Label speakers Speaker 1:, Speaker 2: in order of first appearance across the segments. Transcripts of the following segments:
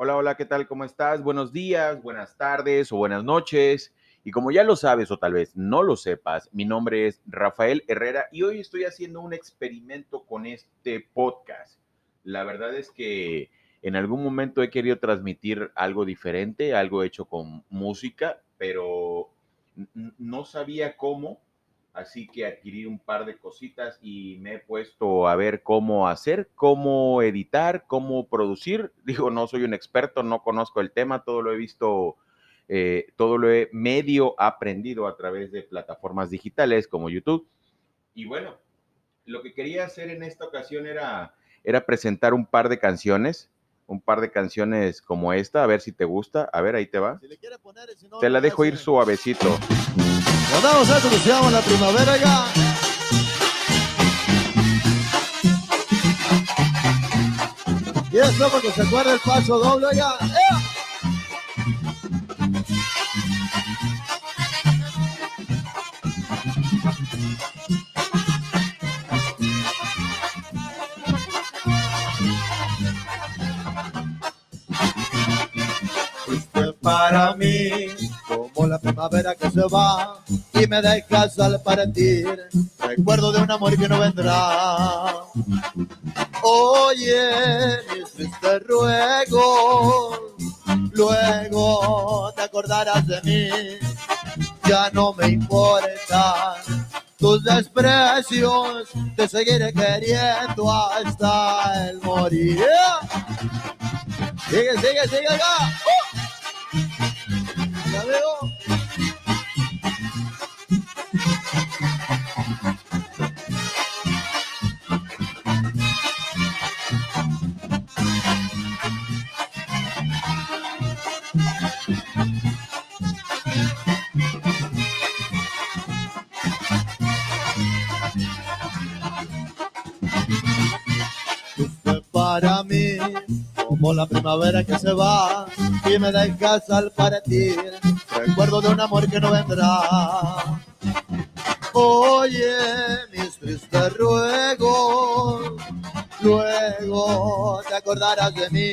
Speaker 1: Hola, hola, ¿qué tal? ¿Cómo estás? Buenos días, buenas tardes o buenas noches. Y como ya lo sabes o tal vez no lo sepas, mi nombre es Rafael Herrera y hoy estoy haciendo un experimento con este podcast. La verdad es que en algún momento he querido transmitir algo diferente, algo hecho con música, pero no sabía cómo, así que adquirí un par de cositas y me he puesto a ver cómo hacer, cómo editar, cómo producir. Digo, no soy un experto, no conozco el tema, todo lo he visto, eh, todo lo he medio aprendido a través de plataformas digitales como YouTube. Y bueno, lo que quería hacer en esta ocasión era, era presentar un par de canciones un par de canciones como esta, a ver si te gusta. A ver, ahí te va. te la dejo ir suavecito.
Speaker 2: Nos damos se llama la primavera ya. Y esto porque se acuerda el paso doble ya. para mí, como la primavera que se va y me dejas al partir, recuerdo de un amor que no vendrá. Oye, mis tristes ruegos, luego te acordarás de mí, ya no me importan tus desprecios, te seguiré queriendo hasta el morir. Sigue, sigue, sigue acá. Ya como la primavera que se va y me dejas al partir, recuerdo de un amor que no vendrá. Oye, mis tristes ruegos, luego te acordarás de mí,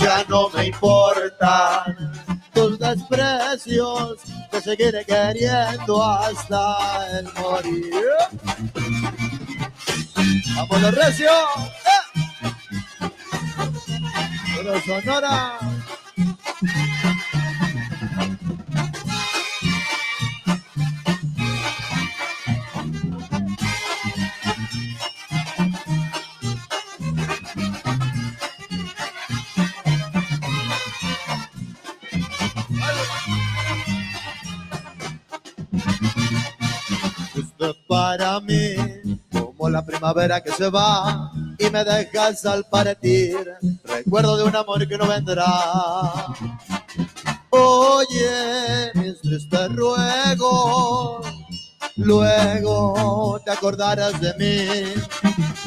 Speaker 2: ya no me importan tus desprecios, te seguiré queriendo hasta el morir. ¡Vámonos, recio! Pero Sonora. Para mí como la primavera que se va y me dejas al partir. Recuerdo de un amor que no vendrá. Oye, mis tristes ruegos, luego te acordarás de mí.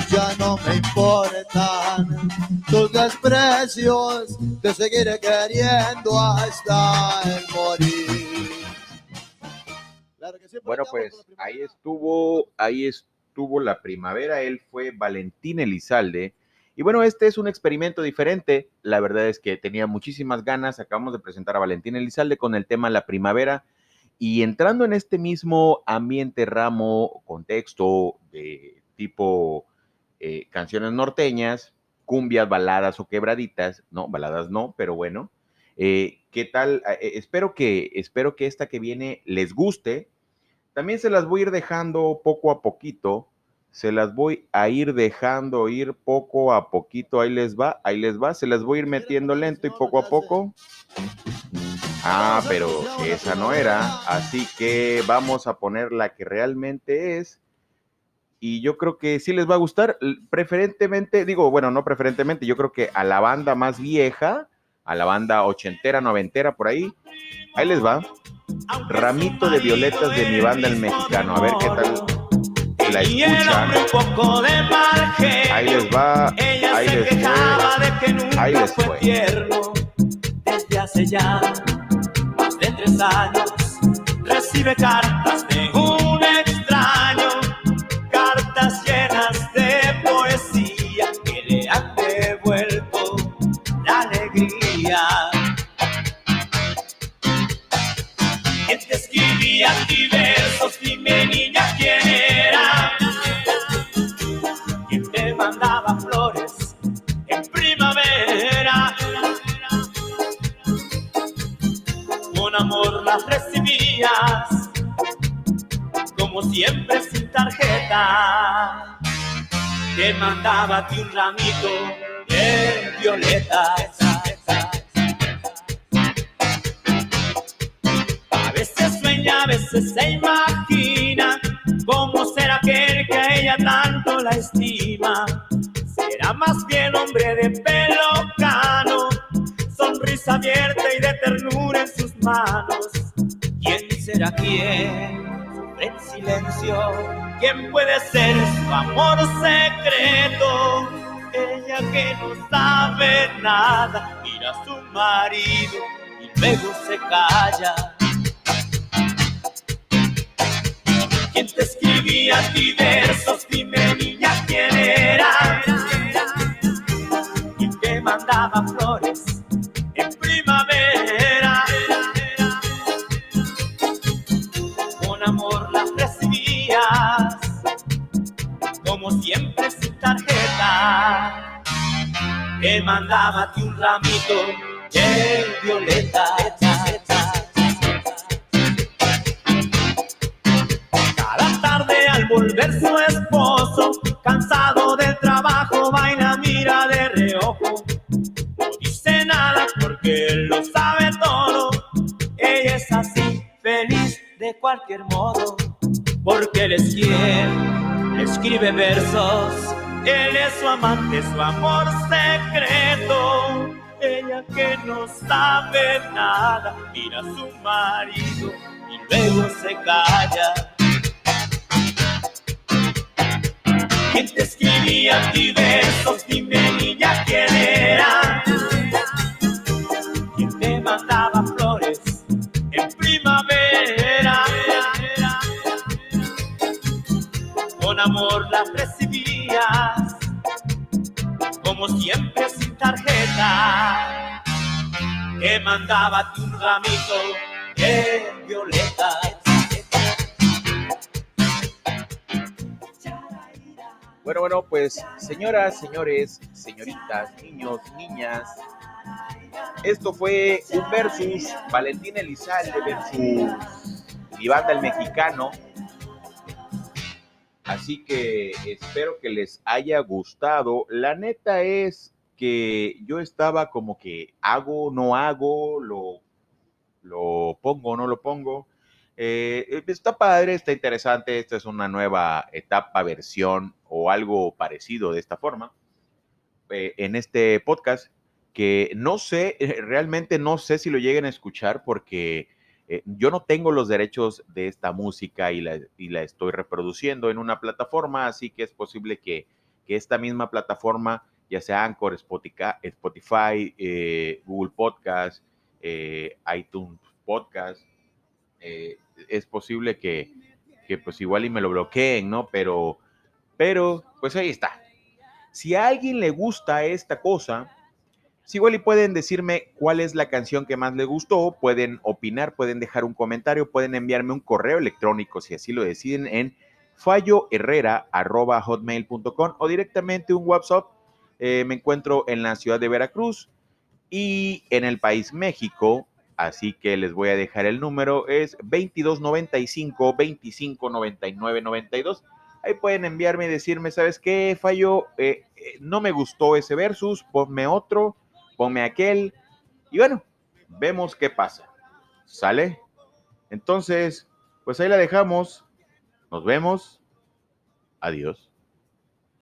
Speaker 2: Ya no me importan tus desprecios, te seguiré queriendo hasta el morir.
Speaker 1: bueno, pues ahí estuvo, ahí estuvo tuvo la primavera, él fue Valentín Elizalde. Y bueno, este es un experimento diferente. La verdad es que tenía muchísimas ganas. Acabamos de presentar a Valentín Elizalde con el tema La primavera. Y entrando en este mismo ambiente, ramo, contexto de tipo eh, canciones norteñas, cumbias, baladas o quebraditas, no, baladas no, pero bueno. Eh, ¿Qué tal? Eh, espero, que, espero que esta que viene les guste. También se las voy a ir dejando poco a poquito, se las voy a ir dejando ir poco a poquito, ahí les va, ahí les va, se las voy a ir metiendo lento y poco a poco. Ah, pero esa no era, así que vamos a poner la que realmente es. Y yo creo que sí les va a gustar, preferentemente, digo, bueno, no preferentemente, yo creo que a la banda más vieja, a la banda ochentera, noventera, por ahí, ahí les va. Ramito de violetas de mi banda el mexicano. A ver qué tal la escuchan. Ahí les va, ahí les fue, ahí les fue.
Speaker 3: Desde hace ya más de tres años recibe cartas de un extraño, cartas llenas de poesía que le han devuelto la alegría escribía diversos? Dime niña quién era. ¿Quién te mandaba flores en primavera? Con amor las recibías, como siempre sin tarjeta. Te mandaba ti un ramito de violetas. Veces se imagina cómo será aquel que a ella tanto la estima. Será más bien hombre de pelo cano, sonrisa abierta y de ternura en sus manos. ¿Quién será quién? En silencio. ¿Quién puede ser su amor secreto? Ella que no sabe nada, mira a su marido y luego se calla. ¿Quién te escribía a ti versos? Dime niña quién era. ¿Quién te mandaba flores en primavera? Con amor las recibías, como siempre sin tarjeta. Te mandaba ti un ramito de violeta. Volver su esposo, cansado del trabajo, vaina mira de reojo. No dice nada porque él lo sabe todo. Ella es así, feliz de cualquier modo, porque él es quien le escribe versos. Él es su amante, su amor secreto. Ella que no sabe nada, mira a su marido y luego se calla. ¿Quién te escribía a ti versos? Dime niña quién era. ¿Quién te mandaba flores en primavera? Con amor las recibías, como siempre sin tarjeta. Te mandaba un ramito de violetas.
Speaker 1: Bueno, bueno, pues señoras, señores, señoritas, niños, niñas, esto fue un versus Valentín Elizalde versus mi banda el mexicano. Así que espero que les haya gustado. La neta es que yo estaba como que hago, no hago, lo, lo pongo, no lo pongo. Eh, está padre, está interesante. Esta es una nueva etapa, versión o algo parecido de esta forma eh, en este podcast que no sé, eh, realmente no sé si lo lleguen a escuchar porque eh, yo no tengo los derechos de esta música y la, y la, estoy reproduciendo en una plataforma, así que es posible que, que esta misma plataforma, ya sea Anchor, Spotify, Spotify Google Podcast, iTunes Podcast, es posible que, que pues igual y me lo bloqueen, ¿no? Pero, pero pues ahí está. Si a alguien le gusta esta cosa, si igual y pueden decirme cuál es la canción que más les gustó, pueden opinar, pueden dejar un comentario, pueden enviarme un correo electrónico si así lo deciden en falloherrera.hotmail.com o directamente un WhatsApp. Eh, me encuentro en la ciudad de Veracruz y en el país México Así que les voy a dejar el número, es 2295 2599 92. Ahí pueden enviarme y decirme, ¿sabes qué, Fallo? Eh, eh, no me gustó ese versus, ponme otro, ponme aquel. Y bueno, vemos qué pasa. ¿Sale? Entonces, pues ahí la dejamos. Nos vemos. Adiós.